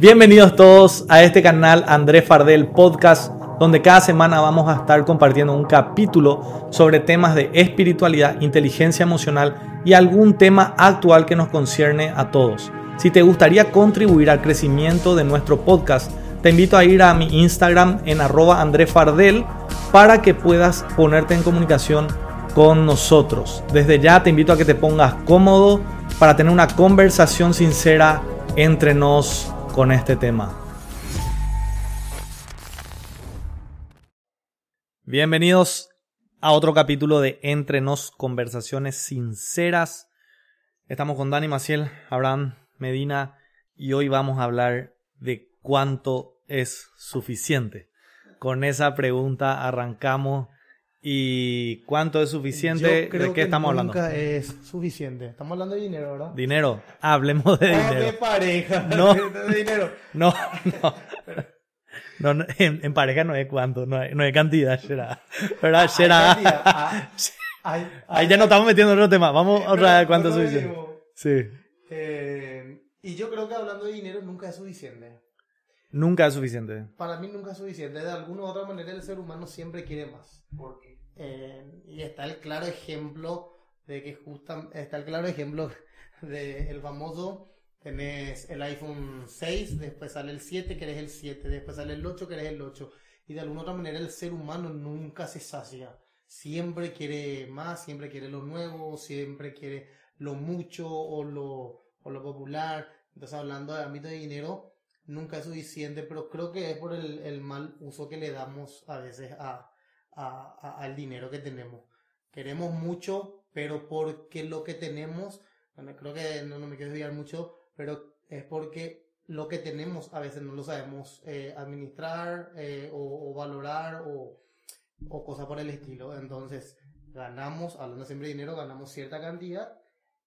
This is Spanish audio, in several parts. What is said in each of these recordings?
Bienvenidos todos a este canal Andrés Fardel Podcast, donde cada semana vamos a estar compartiendo un capítulo sobre temas de espiritualidad, inteligencia emocional y algún tema actual que nos concierne a todos. Si te gustaría contribuir al crecimiento de nuestro podcast, te invito a ir a mi Instagram en arroba Andrés Fardel para que puedas ponerte en comunicación con nosotros. Desde ya te invito a que te pongas cómodo para tener una conversación sincera entre nos con este tema. Bienvenidos a otro capítulo de Entre nos conversaciones sinceras. Estamos con Dani Maciel, Abraham Medina y hoy vamos a hablar de cuánto es suficiente. Con esa pregunta arrancamos ¿Y cuánto es suficiente? Yo creo ¿De qué que estamos nunca hablando? es suficiente. Estamos hablando de dinero, ¿verdad? Dinero. Hablemos de Ah, De dinero. pareja. No. De dinero. No, no. No, no, en, en pareja no es cuánto, no es, no es cantidad, será. ¿Verdad? Hay Será. ah, Ahí ya no estamos metiendo en otro tema. Vamos otra pero- vez cuánto es suficiente. Sí. Eh, y yo creo que hablando de dinero nunca es suficiente. Nunca es suficiente. Para mí nunca es suficiente. De alguna u otra manera el ser humano siempre quiere más. Porque, eh, y está el claro ejemplo de que justa, está el claro ejemplo de el famoso tenés el iPhone 6, después sale el 7, querés el 7, después sale el 8, querés el 8. Y de alguna u otra manera el ser humano nunca se sacia. Siempre quiere más, siempre quiere lo nuevo, siempre quiere lo mucho o lo, o lo popular. Entonces hablando de ámbito de dinero, nunca es suficiente, pero creo que es por el, mal uso que le damos a veces a, al dinero que tenemos. Queremos mucho, pero porque lo que tenemos, bueno, creo que no, no me quiero desviar mucho, pero es porque lo que tenemos a veces no lo sabemos eh, administrar eh, o, o valorar o, o cosas por el estilo. Entonces, ganamos, hablando siempre de dinero, ganamos cierta cantidad,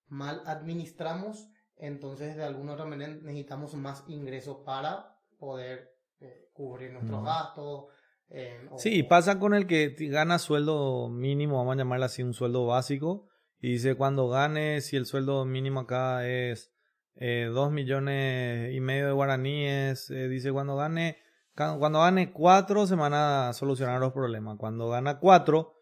mal administramos, entonces de alguna otra manera necesitamos más ingresos para poder eh, cubrir nuestros gastos. eh, o- Sí, pasa con el que gana sueldo mínimo, vamos a llamarle así un sueldo básico, y dice cuando gane, si el sueldo mínimo acá es eh, dos millones y medio de guaraníes, eh, dice cuando gane, cuando gane cuatro se van a solucionar los problemas, cuando gana cuatro eh,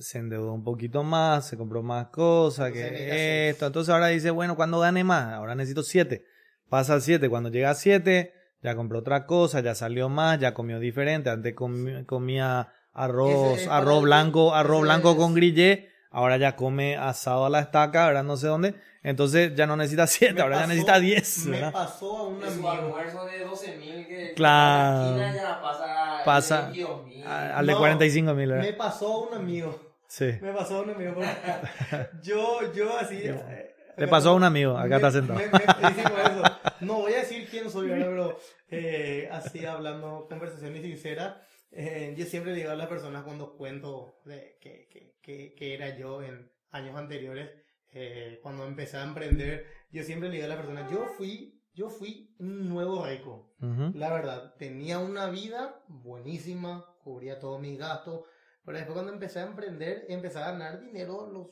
se endeudó un poquito más, se compró más cosas, Entonces que esto, entonces ahora dice, bueno, cuando gane más, ahora necesito siete, pasa al siete, cuando llega a siete, ya compró otra cosa, ya salió más, ya comió diferente, antes comía arroz, Ese arroz blanco, arroz blanco con grillé, ahora ya come asado a la estaca, ahora no sé dónde, entonces ya no necesita siete, Me ahora ya pasó- necesita diez, Me ¿verdad? pasó a un almuerzo de 12.000 que Claro. la ya pasa, Pasa 22.000. a- al de No, 45 mil, Me ¿verdad? pasó a un amigo. Sí. Me pasó a un amigo. yo, yo así. eh, Le pasó a un amigo, acá me- está sentado. me- me- eso. No voy a decir quién soy, ¿verdad? pero eh, así hablando, conversaciones sinceras. Eh, yo siempre le digo a las personas cuando cuento de que, que, que, que era yo en años anteriores, eh, cuando empecé a emprender, yo siempre le digo a las personas, yo fui, yo fui un nuevo rico. Ujú. La verdad, tenía una vida buenísima, cubría todos mis gastos, pero después cuando empecé a emprender, empecé a ganar dinero, los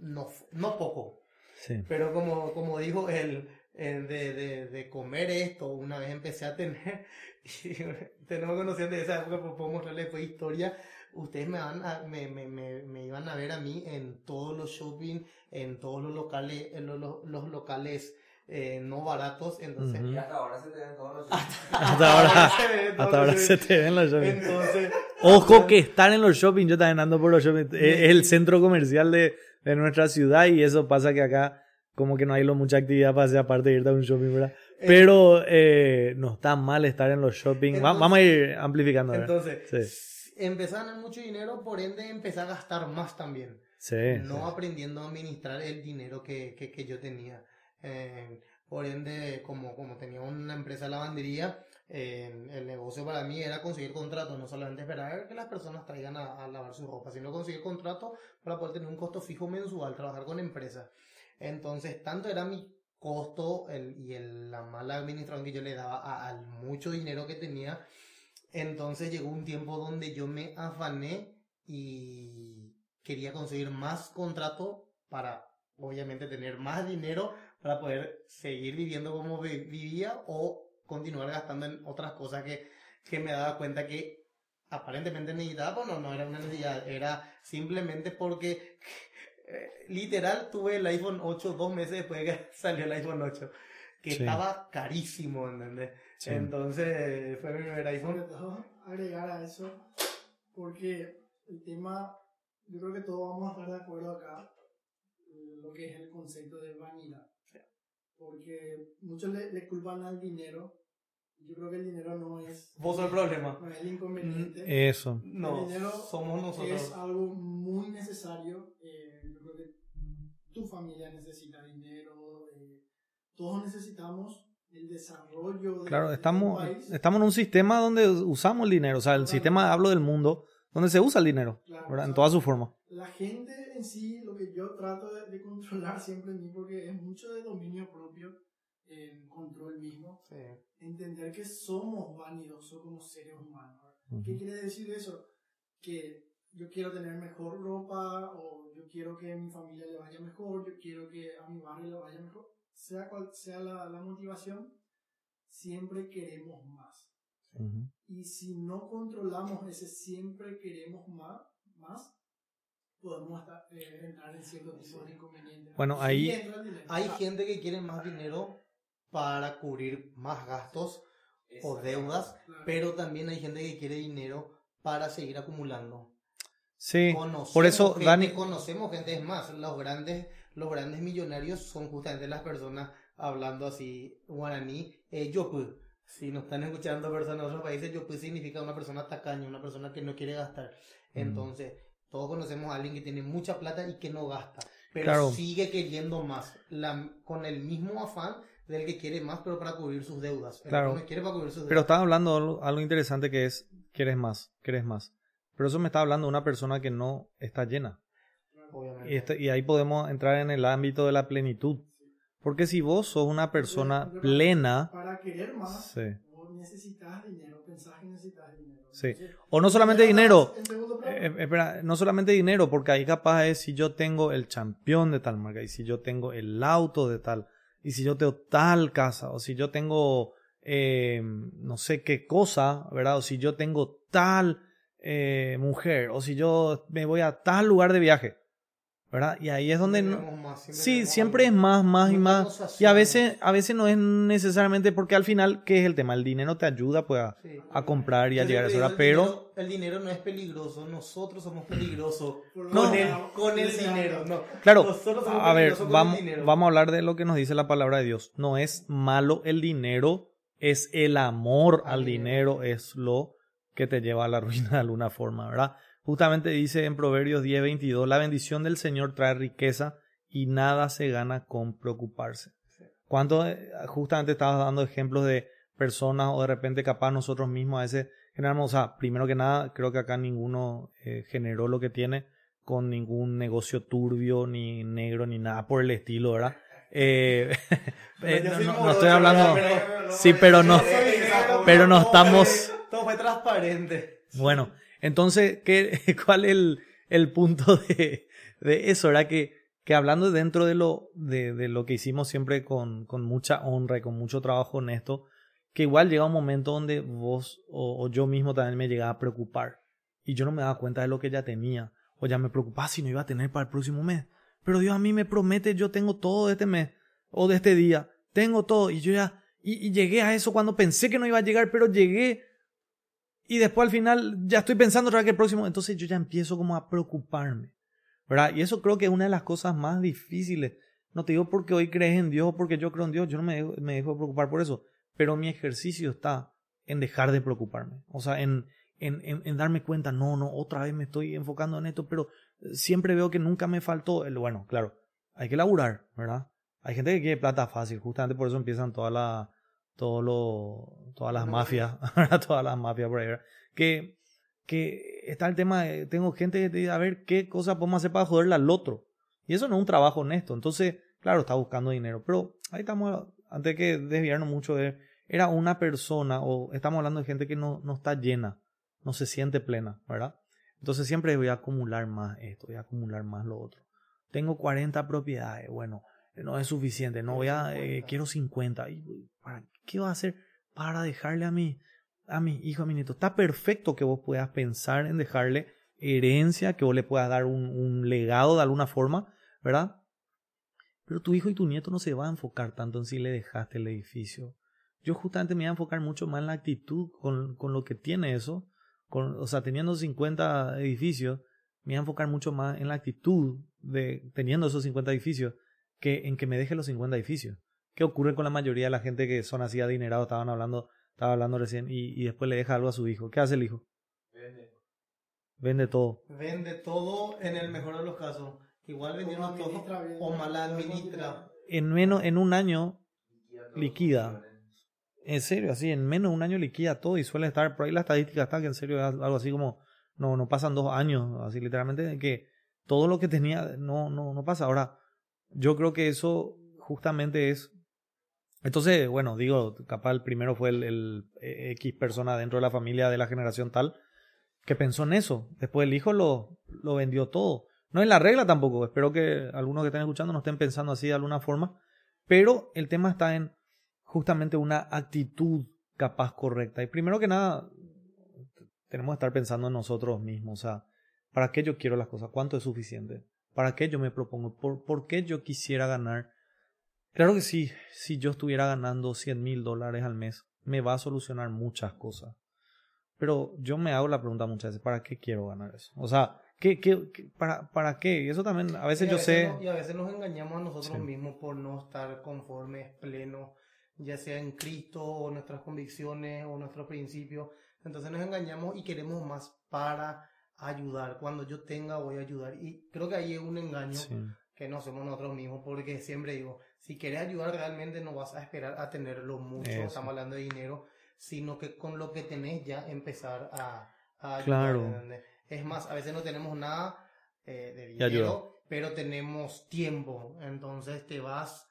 no, no poco, Sí. pero como, como dijo él, de, de, de comer esto, una vez empecé a tener, tenemos conociendo de esa época, pues puedo mostrarles después historia, ustedes me, van a- me, me, me, me iban a ver a mí en todos los shopping, en todos los locales, en los, los, los locales eh, no baratos, entonces... Y hasta ahora se te ven todos los Hasta ahora, se ve, hasta ahora se te ven los shopping. Entonces, Ojo que estar en los shopping, yo también ando por los shopping, es es el centro comercial de, de nuestra ciudad y eso pasa que acá como que no hay lo, mucha actividad para hacer aparte de irte a un shopping, ¿verdad? Pero eh, no está mal estar en los shopping. Entonces- vamos a ir amplificando. ¿verdad? entonces empecé a ganar mucho dinero, por ende empecé a gastar más también. Sí, no sí. aprendiendo a administrar el dinero que, que, que yo tenía. Eh, por ende, como, como tenía una empresa de lavandería, eh, el negocio para mí era conseguir contratos, no solamente esperar que las personas traigan a, a lavar su ropa, sino conseguir contratos para poder tener un costo fijo mensual, trabajar con empresas. Entonces, tanto era mi costo el, y el- la mala administración que yo le daba al mucho dinero que tenía, entonces llegó un tiempo donde yo me afané y quería conseguir más contrato para obviamente tener más dinero para poder seguir viviendo como vi- vivía o continuar gastando en otras cosas que, que me daba cuenta que aparentemente necesitaba, pues no, era una necesidad, era simplemente porque literal tuve el iPhone 8 dos meses después de que salió el iPhone 8, que Sí. estaba carísimo, ¿entendés? Sí. Entonces fue mi primer iPhone. todo agregar a eso, porque el tema, yo creo que todos vamos a estar de acuerdo acá, eh, lo que es el concepto de vanidad. Porque muchos le, le culpan al dinero, yo creo que el dinero no es, Vos sos el problema. no es el inconveniente. Eso. No, El dinero somos es nosotros. algo muy necesario. eh, tu familia necesita dinero, eh, todos necesitamos el desarrollo de, Claro, de estamos, un país. estamos en un sistema donde usamos el dinero. O sea, el Claro. sistema, hablo del mundo, donde se usa el dinero, Claro, ¿verdad? o En sea, toda su forma. La gente en sí, lo que yo trato de, de controlar siempre en mí, porque es mucho de dominio propio, en control mismo, Sí. entender que somos vanidosos como seres humanos. ¿verdad? ¿Qué Ujú. quiere decir eso? Que yo quiero tener mejor ropa, o yo quiero que a mi familia le vaya mejor, yo quiero que a mi barrio le vaya mejor. Sea cual sea la, la motivación, siempre queremos más. Ujú. Y si no controlamos ese siempre queremos más, más podemos estar- eh, entrar en ciertos tipos de inconvenientes. Bueno, ahí-. Hay gente que quiere más dinero para cubrir más gastos o deudas, Claro. pero también hay gente que quiere dinero para seguir acumulando. Sí, Conocemos por eso, gente, Dani, conocemos gente, es más, los grandes, los grandes millonarios son justamente las personas hablando así guaraní, eh, yopu. Si nos están escuchando personas de otros países, yopu significa una persona tacaña, una persona que no quiere gastar. Mm. Entonces, todos conocemos a alguien que tiene mucha plata y que no gasta, pero Claro. sigue queriendo más, la- con el mismo afán del que quiere más, pero para cubrir sus deudas. El Claro. que no quiere para cubrir sus pero estás hablando de algo, algo interesante que es, quieres más, quieres más. Pero eso me está hablando de una persona que no está llena. Y, este- y ahí podemos entrar en el ámbito de la plenitud. Porque si vos sos una persona plena, Para querer más, sí. vos necesitas dinero, pensás que necesitas dinero. Sí. Entonces, o no solamente dinero, Eh, eh, espera, no solamente dinero, porque ahí capaz es si yo tengo el campeón de tal marca, y si yo tengo el auto de tal, y si yo tengo tal casa, o si yo tengo eh, no sé qué cosa, ¿verdad? O si yo tengo tal eh, mujer, o si yo me voy a tal lugar de viaje, ¿verdad? Y ahí es donde... no- más, siempre Sí, siempre es más, más y más. Y a veces, a veces no es necesariamente porque al final, ¿qué es el tema? El dinero te ayuda pues a, Sí. a comprar y a llegar a esa hora, pero... El dinero, el dinero no es peligroso, nosotros somos peligrosos. no, Con el, con dinero, no. Claro, Nosotros somos a ver, peligrosos con el vamos, dinero. vamos a hablar de lo que nos dice la palabra de Dios. No es malo el dinero, es el amor al Al dinero, es lo que te lleva a la ruina de alguna forma, ¿verdad? Justamente dice en Proverbios 10, 22, la bendición del Señor trae riqueza y nada se gana con preocuparse. ¿Cuánto, eh, justamente estabas dando ejemplos de personas o de repente capaz nosotros mismos a veces generamos, o sea, primero que nada, creo que acá ninguno eh, generó lo que tiene con ningún negocio turbio, ni negro, ni nada por el estilo, ¿verdad? Eh, no, no- estoy hablando, sí, pero no, pero no estamos- Todo fue transparente. bueno, entonces, ¿qué, ¿cuál es el, el punto de, de eso? ¿Verdad? Que, que hablando dentro de lo, de, de lo que hicimos siempre con, con mucha honra y con mucho trabajo honesto, que igual llega un momento donde vos o, yo mismo también me llegaba a preocupar y yo no me daba cuenta de lo que ya tenía o ya me preocupaba si no iba a tener para el próximo mes. Pero Dios a mí me promete, yo tengo todo de este mes o de este día, tengo todo y yo ya, y llegué a eso cuando pensé que no iba a llegar, pero llegué y después al final ya estoy pensando otra vez que el próximo, entonces yo ya empiezo como a preocuparme, ¿verdad? Y eso creo que es una de las cosas más difíciles. No te digo porque hoy crees en Dios o porque yo creo en Dios, yo no me dejo, me dejo preocupar por eso, pero mi ejercicio está en dejar de preocuparme, o sea, en, en, en, darme cuenta, no, no, otra vez me estoy enfocando en esto, pero siempre veo que nunca me faltó, el, bueno, claro, hay que laburar, ¿verdad? Hay gente que quiere plata fácil, justamente por eso empiezan todas las todo lo, todas las mafias, todas las mafias por ahí, que, que está el tema de, tengo gente que te dice, a ver, ¿qué cosa podemos hacer para joderle al otro? Y eso no es un trabajo honesto, entonces, claro, está buscando dinero, pero ahí estamos, antes que desviarnos mucho de, era una persona, o estamos hablando de gente que no, no está llena, no se siente plena, ¿verdad? Entonces siempre voy a acumular más esto, voy a acumular más lo otro. Tengo 40 propiedades, bueno, no es suficiente, no voy a, eh, quiero 50. ¿Y ¿Para qué va a hacer? para dejarle a mi, a mi hijo, a mi nieto. Está perfecto que vos puedas pensar en dejarle herencia, que vos le puedas dar un, un legado de alguna forma, ¿verdad? Pero tu hijo y tu nieto no se va a enfocar tanto en si le dejaste el edificio. Yo justamente me voy a enfocar mucho más en la actitud con, con lo que tiene eso. Con, o sea, teniendo 50 edificios, me voy a enfocar mucho más en la actitud de teniendo esos 50 edificios que en que me deje los 50 edificios. ¿Qué ocurre con la mayoría de la gente que son así adinerados? Estaban hablando, estaba hablando recién y, y después le deja algo a su hijo. ¿Qué hace el hijo? Vende. Vende todo. Vende todo en el mejor de los casos. Igual vendiendo O todo o mal administra. En menos, en un año, Liquida. en serio, así, en menos de un año liquida todo y suele estar, por ahí la estadística está que en serio es algo así como, no, no pasan dos años, así literalmente, que todo lo que tenía no, no, no pasa. Ahora, yo creo que eso justamente es, entonces, bueno, digo, capaz el primero fue el, eh, X persona dentro de la familia de la generación tal que pensó en eso. Después el hijo lo, lo vendió todo. No es la regla tampoco, espero que algunos que estén escuchando no estén pensando así de alguna forma, pero el tema está en justamente una actitud capaz correcta. Y primero que nada, tenemos que estar pensando en nosotros mismos. O sea, ¿para qué yo quiero las cosas? ¿Cuánto es suficiente? ¿Para qué yo me propongo? ¿Por, por qué yo quisiera ganar? Claro que sí, si yo estuviera ganando 100 mil dólares al mes, me va a solucionar muchas cosas. Pero yo me hago la pregunta muchas veces, ¿para qué quiero ganar eso? O sea, ¿qué, qué, qué- para, ¿para qué? Y eso también, a veces a yo sé... y a veces nos engañamos a nosotros Sí. mismos por no estar conformes, plenos, ya sea en Cristo o nuestras convicciones o nuestros principios. Entonces nos engañamos y queremos más para ayudar. Cuando yo tenga voy a ayudar. Y creo que ahí es un engaño Sí. que no somos nosotros mismos, porque siempre digo, si quieres ayudar realmente no vas a esperar a tenerlo mucho, Eso. estamos hablando de dinero, sino que con lo que tenés ya empezar a, a ayudar. Claro. Es más, a veces no tenemos nada eh, de dinero, pero tenemos tiempo, entonces te vas,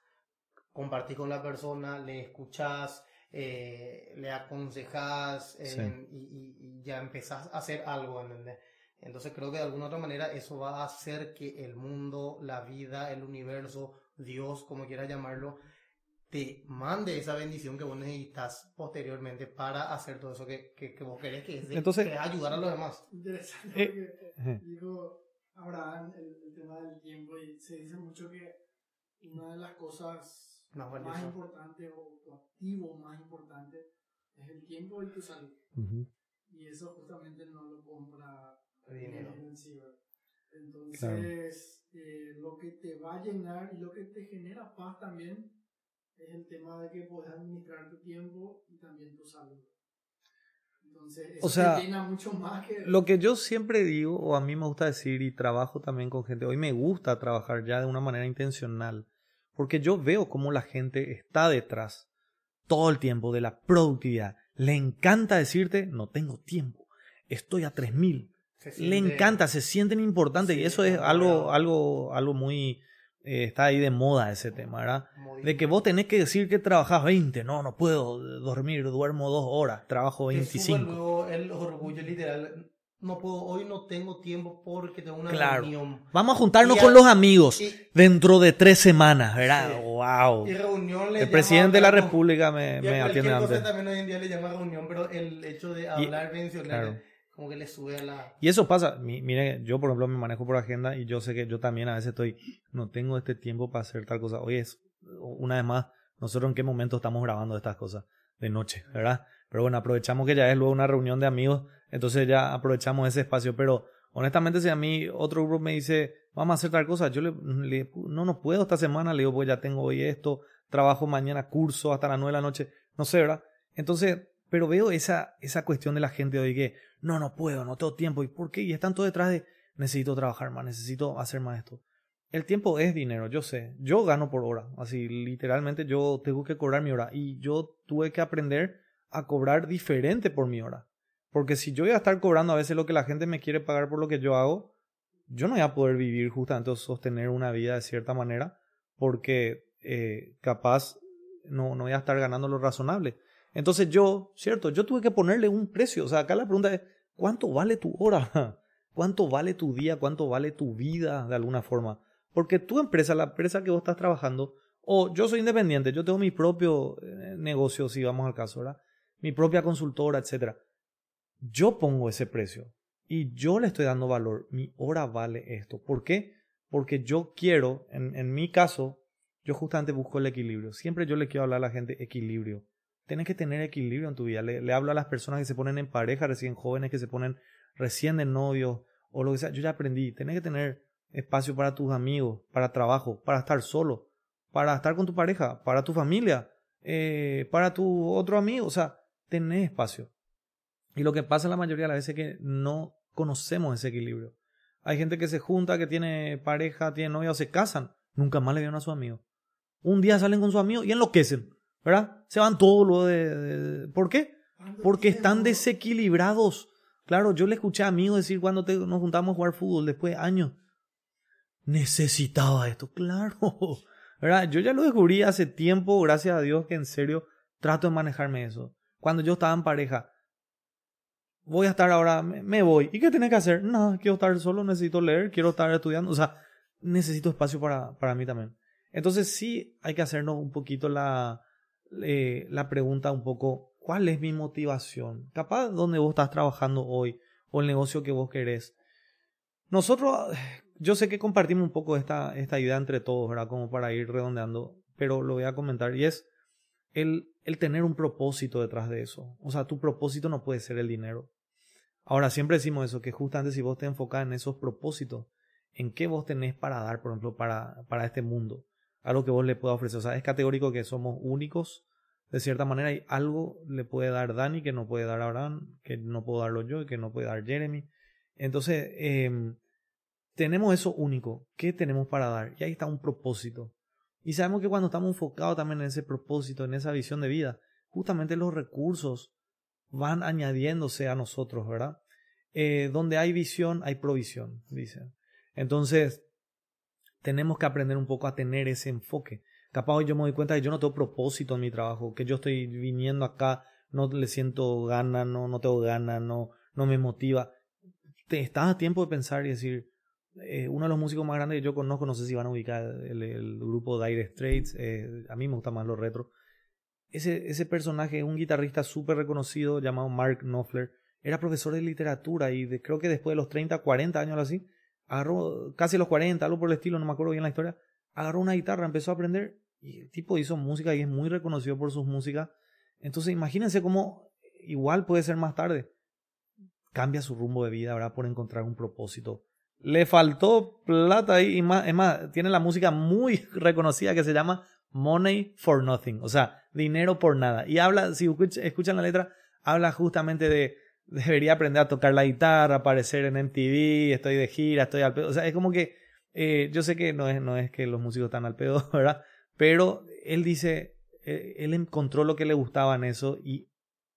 compartís con la persona, le escuchás, eh, le aconsejas eh, Sí. y, y- y ya empezás a hacer algo, ¿entendés? Entonces creo que de alguna otra manera eso va a hacer que el mundo, la vida, el universo, Dios, como quieras llamarlo, te mande esa bendición que vos necesitas posteriormente para hacer todo eso que, que, que vos querés, que es, de- Entonces- que ayudar a los demás. Interesante Eh, porque eh, dijo Abraham el, el tema del tiempo y se dice mucho que una de las cosas Más más importantes o tu activo más importante es el tiempo y tu salud. Y eso justamente no lo compra Dinero. Entonces, eh, lo que te va a llenar y lo que te genera paz también es el tema de que puedes administrar tu tiempo y también tu salud. Entonces, eso O sea, te llena mucho más que... Lo que yo siempre digo, o a mí me gusta decir, y trabajo también con gente, hoy me gusta trabajar ya de una manera intencional, porque yo veo cómo la gente está detrás todo el tiempo de la productividad. Le encanta decirte, no tengo tiempo, estoy a 3000. Se Le siente- encanta, se sienten importantes y Sí, eso es algo, algo, algo muy, eh, está ahí de moda ese tema, ¿verdad? muy- De que vos tenés que decir que trabajás 20, no, no puedo dormir, duermo dos horas, trabajo te sube 25. luego el orgullo literal. No puedo, hoy no tengo tiempo porque tengo una Claro. reunión. Vamos a juntarnos Y con a- los amigos y- dentro de tres semanas, ¿verdad? Sí. ¡Wow! Y reunión le El presidente de la República me, y me atiende antes. también hoy en día le llama reunión, pero el hecho de hablar, mencionar, claro. Como que le sube a la... Y eso pasa. Mi- Mire, yo por ejemplo me manejo por agenda y yo sé que yo también a veces estoy, no tengo este tiempo para hacer tal cosa. Oye, es, una vez más, nosotros en qué momento estamos grabando estas cosas de noche, ¿verdad? Pero bueno, aprovechamos que ya es luego una reunión de amigos, entonces ya aprovechamos ese espacio. Pero honestamente, si a mí otro grupo me dice, vamos a hacer tal cosa, yo le, no, no puedo esta semana, le digo, pues ya tengo hoy esto, trabajo mañana, curso hasta las nueve de la noche, no sé, ¿verdad? Entonces, pero veo esa, esa cuestión de la gente hoy que, no, no puedo, no tengo tiempo. ¿Y por qué? Y están todos detrás de, necesito trabajar más, necesito hacer más esto. El tiempo es dinero, yo sé. Yo gano por hora. Así, literalmente yo tengo que cobrar mi hora. Y yo tuve que aprender a cobrar diferente por mi hora. Porque si yo voy a estar cobrando a veces lo que la gente me quiere pagar por lo que yo hago, yo no voy a poder vivir justamente o sostener una vida de cierta manera. Porque eh, capaz no, no voy a estar ganando lo razonable. Entonces yo, cierto, yo tuve que ponerle un precio. O sea, acá la pregunta es, ¿cuánto vale tu hora? ¿Cuánto vale tu día? ¿Cuánto vale tu vida de alguna forma? Porque tu empresa, la empresa que vos estás trabajando, o yo soy independiente, yo tengo mi propio eh, negocio, si vamos al caso, ¿verdad? mi propia consultora, etc. Yo pongo ese precio y yo le estoy dando valor. Mi hora vale esto. ¿Por qué? Porque yo quiero, en, en mi caso, yo justamente busco el equilibrio. Siempre yo le quiero hablar a la gente equilibrio. Tienes que tener equilibrio en tu vida. Le, hablo a las personas que se ponen en pareja, recién jóvenes, que se ponen recién de novio o lo que sea. Yo ya aprendí. Tienes que tener espacio para tus amigos, para trabajo, para estar solo, para estar con tu pareja, para tu familia, eh, para tu otro amigo. O sea, tener espacio. Y lo que pasa la mayoría de las veces es que no conocemos ese equilibrio. Hay gente que se junta, que tiene pareja, tiene novia o se casan. Nunca más le vieron a su amigo. Un día salen con su amigo y enloquecen. ¿Verdad? Se van todos lo de, de, ¿Por qué? Porque están desequilibrados. Claro, yo le escuché a amigos decir cuando te, nos juntamos a jugar fútbol después de años. Necesitaba esto, claro. ¿Verdad? Yo ya lo descubrí hace tiempo, gracias a Dios, que en serio trato de manejarme eso. Cuando yo estaba en pareja, voy a estar ahora, me voy. ¿Y qué tenés que hacer? No, quiero estar solo, necesito leer, quiero estar estudiando. O sea, necesito espacio para, para mí también. Entonces sí hay que hacernos un poquito la, eh, la pregunta un poco, ¿cuál es mi motivación? Capaz donde vos estás trabajando hoy o el negocio que vos querés. Nosotros, yo sé que compartimos un poco esta, esta idea entre todos, ¿verdad? Como para ir redondeando, pero lo voy a comentar y es el, el tener un propósito detrás de eso. O sea, tu propósito no puede ser el dinero. Ahora, siempre decimos eso, que justamente si vos te enfocas en esos propósitos, en qué vos tenés para dar, por ejemplo, para, para este mundo, algo que vos le puedas ofrecer. O sea, es categórico que somos únicos. De cierta manera, hay algo le puede dar Dani que no puede dar Abraham, que no puedo darlo yo y que no puede dar Jeremy. Entonces, eh, tenemos eso único. ¿Qué tenemos para dar? Y ahí está un propósito. Y sabemos que cuando estamos enfocados también en ese propósito, en esa visión de vida, justamente los recursos van añadiéndose a nosotros, ¿verdad? Eh, donde hay visión, hay provisión, dicen. Entonces, tenemos que aprender un poco a tener ese enfoque. Capaz hoy yo me doy cuenta que yo no tengo propósito en mi trabajo, que yo estoy viniendo acá, no le siento gana, no, no tengo gana, no, no me motiva. Te, estás a tiempo de pensar y decir, eh, uno de los músicos más grandes que yo conozco, no sé si van a ubicar el, el grupo Dire Straits, eh, a mí me gusta más los retro. Ese, ese personaje, un guitarrista súper reconocido llamado Mark Knopfler, era profesor de literatura y de, creo que después de los 30, 40 años así, agarró casi los 40, algo por el estilo, no me acuerdo bien la historia, agarró una guitarra, empezó a aprender y el tipo hizo música y es muy reconocido por sus músicas. Entonces imagínense cómo igual puede ser más tarde. Cambia su rumbo de vida, ¿verdad? Por encontrar un propósito. Le faltó plata y más, es más, tiene la música muy reconocida que se llama Money for Nothing, o sea, dinero por nada. Y habla, si escuchan la letra, habla justamente de debería aprender a tocar la guitarra, aparecer en MTV, estoy de gira, estoy al pedo. O sea, es como que eh, yo sé que no es, no es que los músicos están al pedo, ¿verdad? Pero él dice, eh, él encontró lo que le gustaba en eso y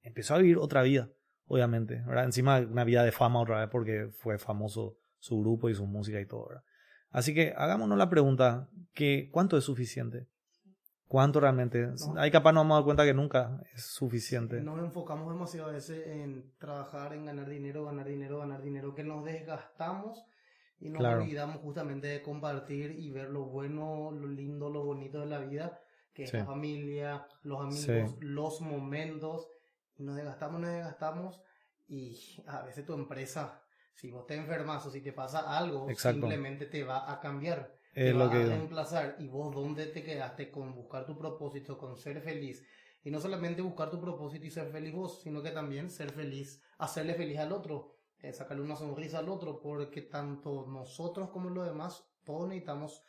empezó a vivir otra vida, obviamente, ¿verdad? Encima una vida de fama otra vez porque fue famoso su grupo y su música y todo, ¿verdad? Así que hagámonos la pregunta, que ¿cuánto es suficiente? ¿Cuánto realmente? No. Ahí capaz nos hemos dado cuenta que nunca es suficiente. Nos enfocamos demasiado a veces en trabajar, en ganar dinero, ganar dinero, ganar dinero, que nos desgastamos y nos claro. olvidamos justamente de compartir y ver lo bueno, lo lindo, lo bonito de la vida, que sí. es la familia, los amigos, sí. los momentos. Y nos desgastamos, nos desgastamos y a veces tu empresa, si vos te enfermas o si te pasa algo, Exacto. simplemente te va a cambiar es lo que... a reemplazar y vos dónde te quedaste con buscar tu propósito, con ser feliz y no solamente buscar tu propósito y ser feliz vos, sino que también ser feliz, hacerle feliz al otro, eh, sacarle una sonrisa al otro, porque tanto nosotros como los demás, todos necesitamos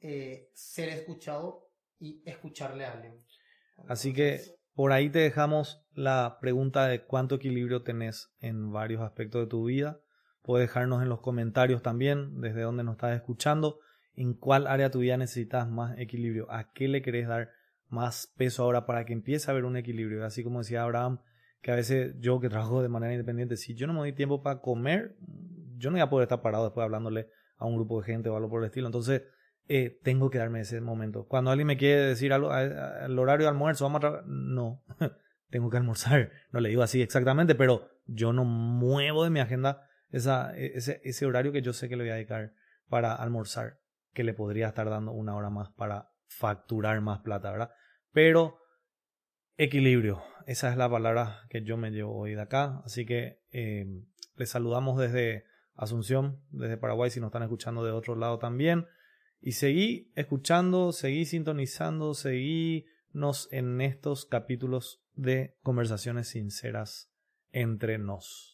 eh, ser escuchados y escucharle a alguien. Entonces, Así que por ahí te dejamos la pregunta de cuánto equilibrio tenés en varios aspectos de tu vida. Puedes dejarnos en los comentarios también desde donde nos estás escuchando en cuál área de tu vida necesitas más equilibrio, a qué le querés dar más peso ahora para que empiece a haber un equilibrio. Así como decía Abraham, que a veces yo que trabajo de manera independiente, si yo no me doy tiempo para comer, yo no voy a poder estar parado después hablándole a un grupo de gente o algo por el estilo. Entonces, eh, tengo que darme ese momento. Cuando alguien me quiere decir algo, al horario de almuerzo, vamos a trabajar, no, tengo que almorzar. No le digo así exactamente, pero yo no muevo de mi agenda esa, ese, ese horario que yo sé que le voy a dedicar para almorzar que le podría estar dando una hora más para facturar más plata, ¿verdad? Pero Equilibrio, esa es la palabra que yo me llevo hoy de acá. Así que eh, les saludamos desde Asunción, desde Paraguay, si nos están escuchando de otro lado también. Y seguí escuchando, seguí sintonizando, seguínos en estos capítulos de conversaciones sinceras entre nos.